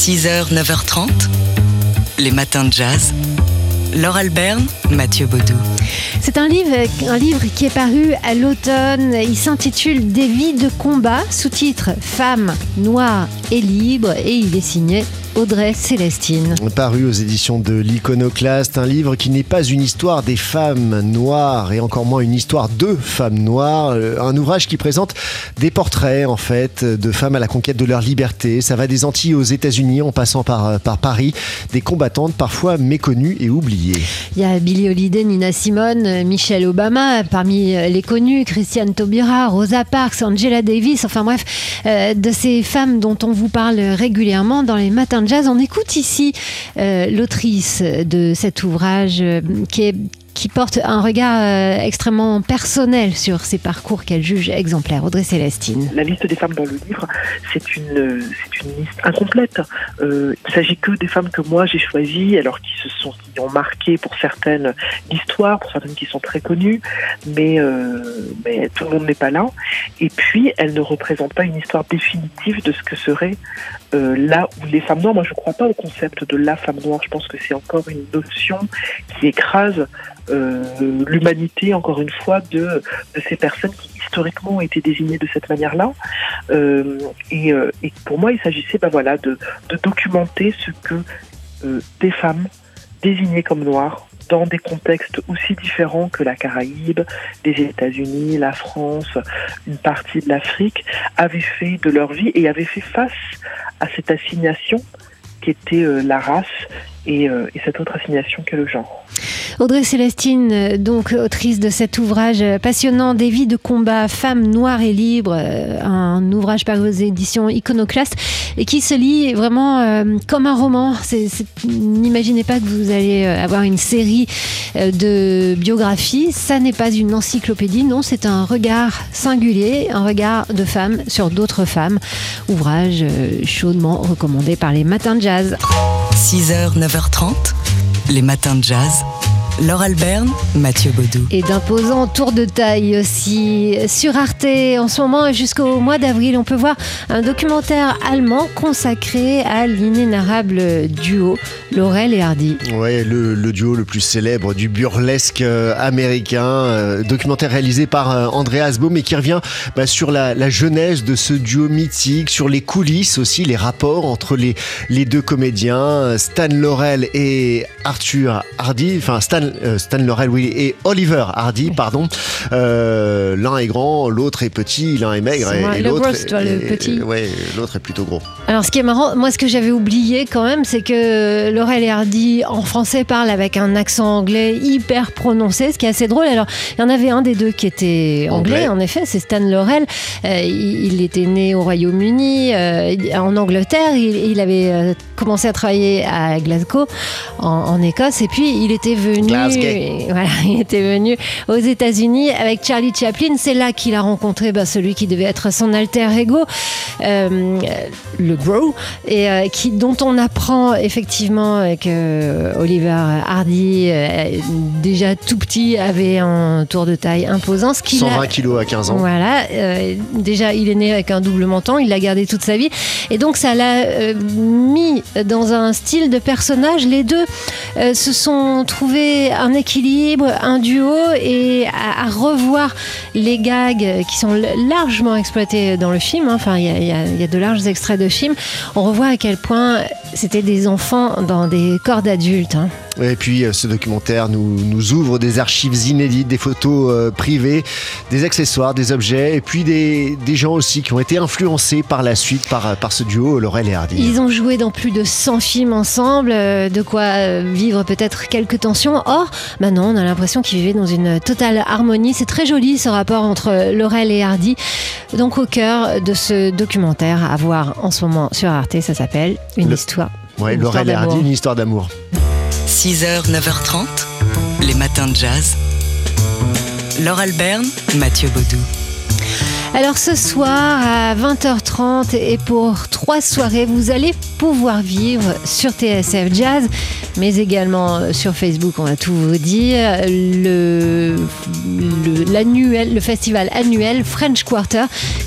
6h, 9h30, les matins de jazz. Laure Alberne, Mathieu Baudou. C'est un livre, un livre qui est paru à l'automne. Il s'intitule Des vies de combat, sous-titre Femmes, noires et libres, et il est signé Audrey Célestine. Paru aux éditions de l'Iconoclaste, un livre qui n'est pas une histoire des femmes noires et encore moins une histoire de femmes noires. Euh, un ouvrage qui présente des portraits en fait de femmes à la conquête de leur liberté. Ça va des Antilles aux États-Unis en passant par, euh, par Paris, des combattantes parfois méconnues et oubliées. Il y a Billie Holiday, Nina Simone, Michelle Obama, parmi les connus, Christiane Taubira, Rosa Parks, Angela Davis, enfin bref, euh, de ces femmes dont on vous parle régulièrement dans les matins On écoute ici euh, l'autrice de cet ouvrage euh, qui est qui porte un regard euh, extrêmement personnel sur ces parcours qu'elle juge exemplaires. Audrey Célestine. La liste des femmes dans le livre, c'est une, liste incomplète. Euh, il ne s'agit que des femmes que moi j'ai choisies, alors qui se sont, qui ont marqué pour certaines l'histoire, pour certaines qui sont très connues, mais, euh, tout le monde n'est pas là. Et puis, elles ne représentent pas une histoire définitive de ce que serait là où les femmes noires. Moi, je ne crois pas au concept de la femme noire. Je pense que c'est encore une notion qui écrase l'humanité, encore une fois, de, ces personnes qui historiquement ont été désignées de cette manière-là. Euh, et, euh, et, pour moi, il s'agissait ben voilà, de, documenter ce que euh, des femmes désignées comme noires dans des contextes aussi différents que la Caraïbe, les États-Unis, la France, une partie de l'Afrique, avaient fait de leur vie et avaient fait face à cette assignation qui était euh, la race et, euh, et cette autre assignation qu'est le genre. Audrey Célestine, donc autrice de cet ouvrage passionnant Des vies de combat, femmes noires et libres, un ouvrage paru aux éditions Iconoclaste et qui se lit vraiment euh, comme un roman. N'imaginez pas que vous allez avoir une série euh, de biographies. Ça n'est pas une encyclopédie, non, c'est un regard singulier, un regard de femme sur d'autres femmes. Ouvrage euh, chaudement recommandé par les matins de jazz. 6h, 9h30, les matins de jazz. Laure Alberne, Mathieu Baudou. Et d'imposants tours de taille aussi. Sur Arte, en ce moment jusqu'au mois d'avril, on peut voir un documentaire allemand consacré à l'inénarrable duo Laurel et Hardy. Ouais, le, le, duo le plus célèbre du burlesque euh, américain. Euh, documentaire réalisé par euh, Andreas Baum et qui revient bah, sur la, la, genèse de ce duo mythique, sur les coulisses aussi, les rapports entre les, les deux comédiens, Stan Laurel et Arthur Hardy. Enfin, Stan euh, Stan Laurel oui, et Oliver Hardy, pardon. Euh, l'un est grand, l'autre est petit, l'un est maigre est et, et l'autre est, le petit. Ouais, l'autre est plutôt gros. Alors ce qui est marrant, moi ce que j'avais oublié quand même, c'est que Laurel et Hardy en français parlent avec un accent anglais hyper prononcé, ce qui est assez drôle. Alors il y en avait un des deux qui était anglais, anglais. en effet, c'est Stan Laurel. Euh, il, était né au Royaume-Uni, euh, en Angleterre. Il, il avait commencé à travailler à Glasgow, en, en Écosse, et puis il était venu voilà, il était venu aux États-Unis avec Charlie Chaplin. C'est là qu'il a rencontré bah, celui qui devait être son alter ego, euh, le Bro, et euh, qui, dont on apprend effectivement que Oliver Hardy, euh, déjà tout petit, avait un tour de taille imposant. Ce 120 kilos à 15 ans. Voilà, déjà il est né avec un double menton, il l'a gardé toute sa vie, et donc ça l'a mis dans un style de personnage. Les deux se sont trouvés un équilibre, un duo et à, revoir les gags qui sont largement exploités dans le film. Hein. Enfin, il y, y, y, a de larges extraits de films. On revoit à quel point c'était des enfants dans des corps d'adultes. Hein. Et puis ce documentaire nous, nous, ouvre des archives inédites, des photos euh, privées, des accessoires, des objets, et puis des, des, gens aussi qui ont été influencés par la suite par, par ce duo Laurel et Hardy. Ils ont joué dans plus de 100 films ensemble, euh, de quoi vivre peut-être quelques tensions. Or, maintenant, on a l'impression qu'ils vivaient dans une totale harmonie. C'est très joli ce rapport entre Laurel et Hardy. Donc au cœur de ce documentaire à voir en ce moment sur Arte, ça s'appelle Une Le... histoire. Ouais, Laurel et Hardy, une histoire d'amour. 6h, 9h30, les matins de jazz. Laure Alberne, Mathieu Baudou. Alors ce soir à 20h30 et pour trois soirées, vous allez pouvoir vivre sur TSF Jazz, mais également sur Facebook, on va tout vous dire, le, le, l'annuel, le festival annuel French Quarter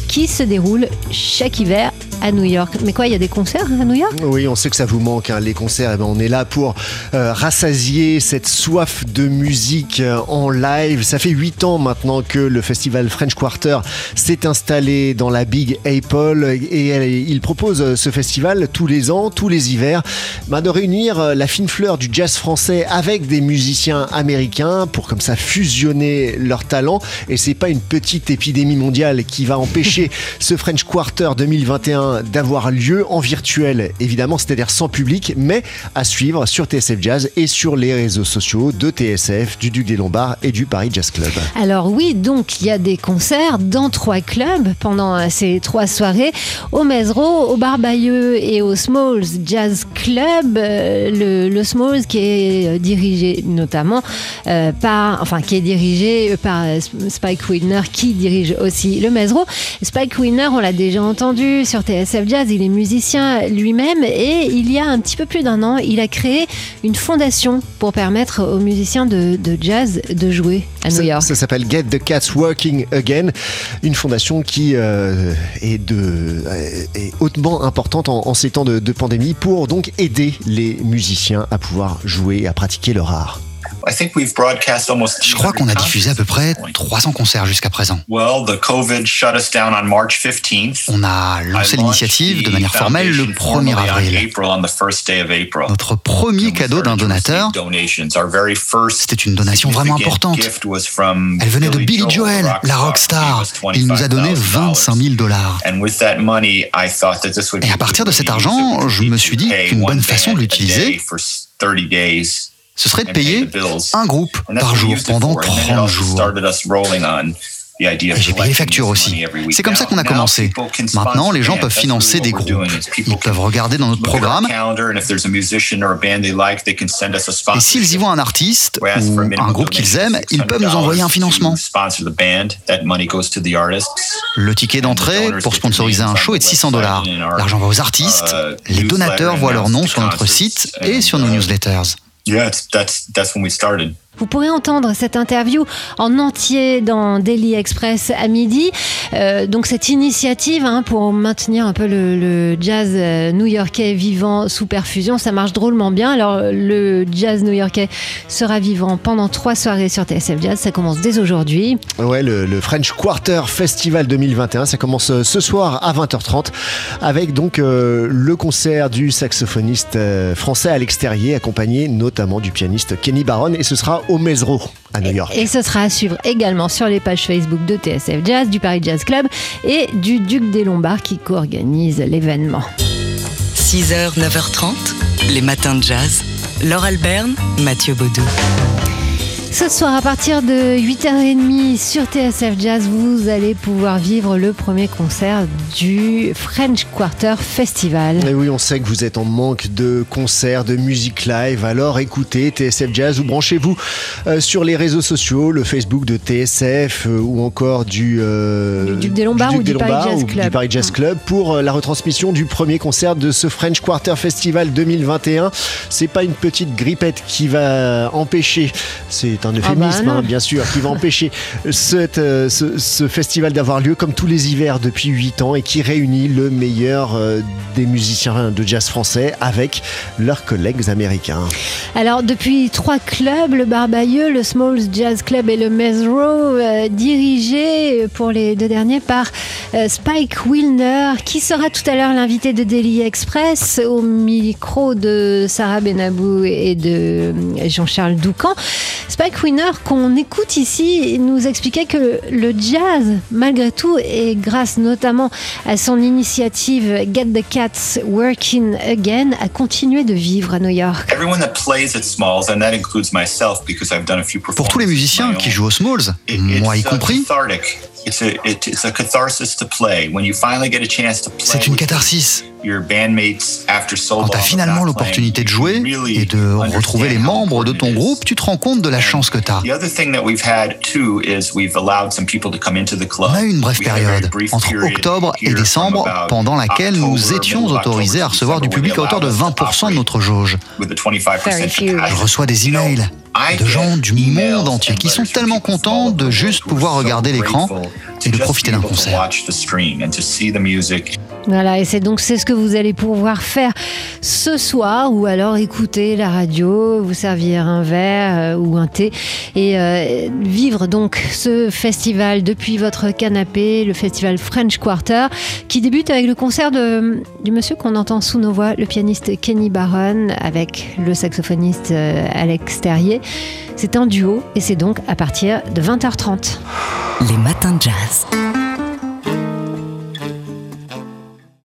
qui se déroule chaque hiver à New York. Mais quoi, il y a des concerts à New York? Oui, on sait que ça vous manque, hein, les concerts. Eh ben, on est là pour euh, rassasier cette soif de musique euh, en live. Ça fait 8 ans maintenant que le festival French Quarter s'est installé dans la Big Apple et euh, il propose ce festival tous les ans, tous les hivers, bah, de réunir la fine fleur du jazz français avec des musiciens américains pour comme ça fusionner leurs talents. Et c'est pas une petite épidémie mondiale qui va empêcher ce French Quarter 2021 d'avoir lieu en virtuel, évidemment, c'est-à-dire sans public, mais à suivre sur TSF Jazz et sur les réseaux sociaux de TSF, du Duc des Lombards et du Paris Jazz Club. Alors oui, donc il y a des concerts dans trois clubs pendant euh, ces trois soirées, au Mesro, au Barbayeux et au Smalls Jazz Club. Euh, le, Smalls qui est euh, dirigé notamment par, enfin qui est dirigé par Spike Widner qui dirige aussi le Mesro. Spike Widner, on l'a déjà entendu sur TSF Jazz, il est musicien lui-même et il y a un petit peu plus d'un an, il a créé une fondation pour permettre aux musiciens de, jazz de jouer à New York. Ça, s'appelle Get the Cats Working Again, une fondation qui euh, est, de, euh, est hautement importante en, ces temps de, de pandémie pour donc aider les musiciens à pouvoir jouer et à pratiquer leur art. Je crois qu'on a diffusé à peu près 300 concerts jusqu'à présent. On a lancé l'initiative de manière formelle le 1er avril. Notre premier cadeau d'un donateur, c'était une donation vraiment importante. Elle venait de Billy Joel, la rockstar. Il nous a donné 25 000 dollars. Et à partir de cet argent, je me suis dit qu'une bonne façon de l'utiliser, ce serait de payer un groupe par jour pendant 30 jours. Et j'ai payé les factures aussi. C'est comme ça qu'on a commencé. Maintenant, les gens peuvent financer des groupes. Ils peuvent regarder dans notre programme. Et s'ils y voient un artiste ou un groupe qu'ils aiment, ils peuvent nous envoyer un financement. Le ticket d'entrée pour sponsoriser un show est de 600 dollars. L'argent va aux artistes. Les donateurs voient leur nom sur notre site et sur nos newsletters. Yeah, that's that's when we started. Vous pourrez entendre cette interview en entier dans Daily Express à midi. Euh, donc cette initiative hein, pour maintenir un peu le, jazz euh, new-yorkais vivant sous perfusion, ça marche drôlement bien. Alors le jazz new-yorkais sera vivant pendant trois soirées sur TSF Jazz. Ça commence dès aujourd'hui. Ouais, le, French Quarter Festival 2021, ça commence euh, ce soir à 20h30 avec donc le concert du saxophoniste français à l'extérieur, accompagné notamment du pianiste Kenny Barron, et ce sera Mesro à New York. Et, ce sera à suivre également sur les pages Facebook de TSF Jazz, du Paris Jazz Club et du Duc des Lombards qui co-organise l'événement. 6h, 9h30, les matins de jazz. Laure Alberne, Mathieu Baudou. Ce soir, à partir de 8h30 sur TSF Jazz, vous allez pouvoir vivre le premier concert du French Quarter Festival. Et oui, on sait que vous êtes en manque de concerts, de musique live. Alors écoutez TSF Jazz ou branchez-vous euh, sur les réseaux sociaux, le Facebook de TSF euh, ou encore du, euh, du Duc des Lombards, ou, du Paris Jazz Club pour la retransmission du premier concert de ce French Quarter Festival 2021. C'est pas une petite grippette qui va empêcher. C'est un euphémisme, ah bah hein, bien sûr, qui va empêcher euh, ce, festival d'avoir lieu comme tous les hivers depuis 8 ans et qui réunit le meilleur euh, des musiciens de jazz français avec leurs collègues américains. Alors, depuis trois clubs, le Barbayeux, le Smalls Jazz Club et le Mesro, euh, dirigés pour les deux derniers par Spike Wilner, qui sera tout à l'heure l'invité de Daily Express au micro de Sarah Benabou et de Jean-Charles Doucan. Spike Winner qu'on écoute ici nous expliquait que le jazz, malgré tout, et grâce notamment à son initiative Get the Cats Working Again, a continué de vivre à New York. Pour tous les musiciens qui jouent au Smalls, moi y compris, c'est une catharsis. Quand tu as finalement l'opportunité de jouer et de retrouver les membres de ton groupe, tu te rends compte de la chance que tu as. On a eu une brève période, entre octobre et décembre, pendant laquelle nous étions autorisés à recevoir du public à hauteur de 20% de notre jauge. Je reçois des emails de gens du monde entier qui sont tellement contents de juste pouvoir regarder l'écran et de profiter d'un concert. Voilà, et c'est donc c'est ce que vous allez pouvoir faire ce soir ou alors écouter la radio, vous servir un verre euh, ou un thé et euh, vivre donc ce festival depuis votre canapé, le festival French Quarter qui débute avec le concert de, du monsieur qu'on entend sous nos voix, le pianiste Kenny Barron avec le saxophoniste euh, Alex Terrier. C'est un duo et c'est donc à partir de 20h30. Les matins de jazz. Podcast.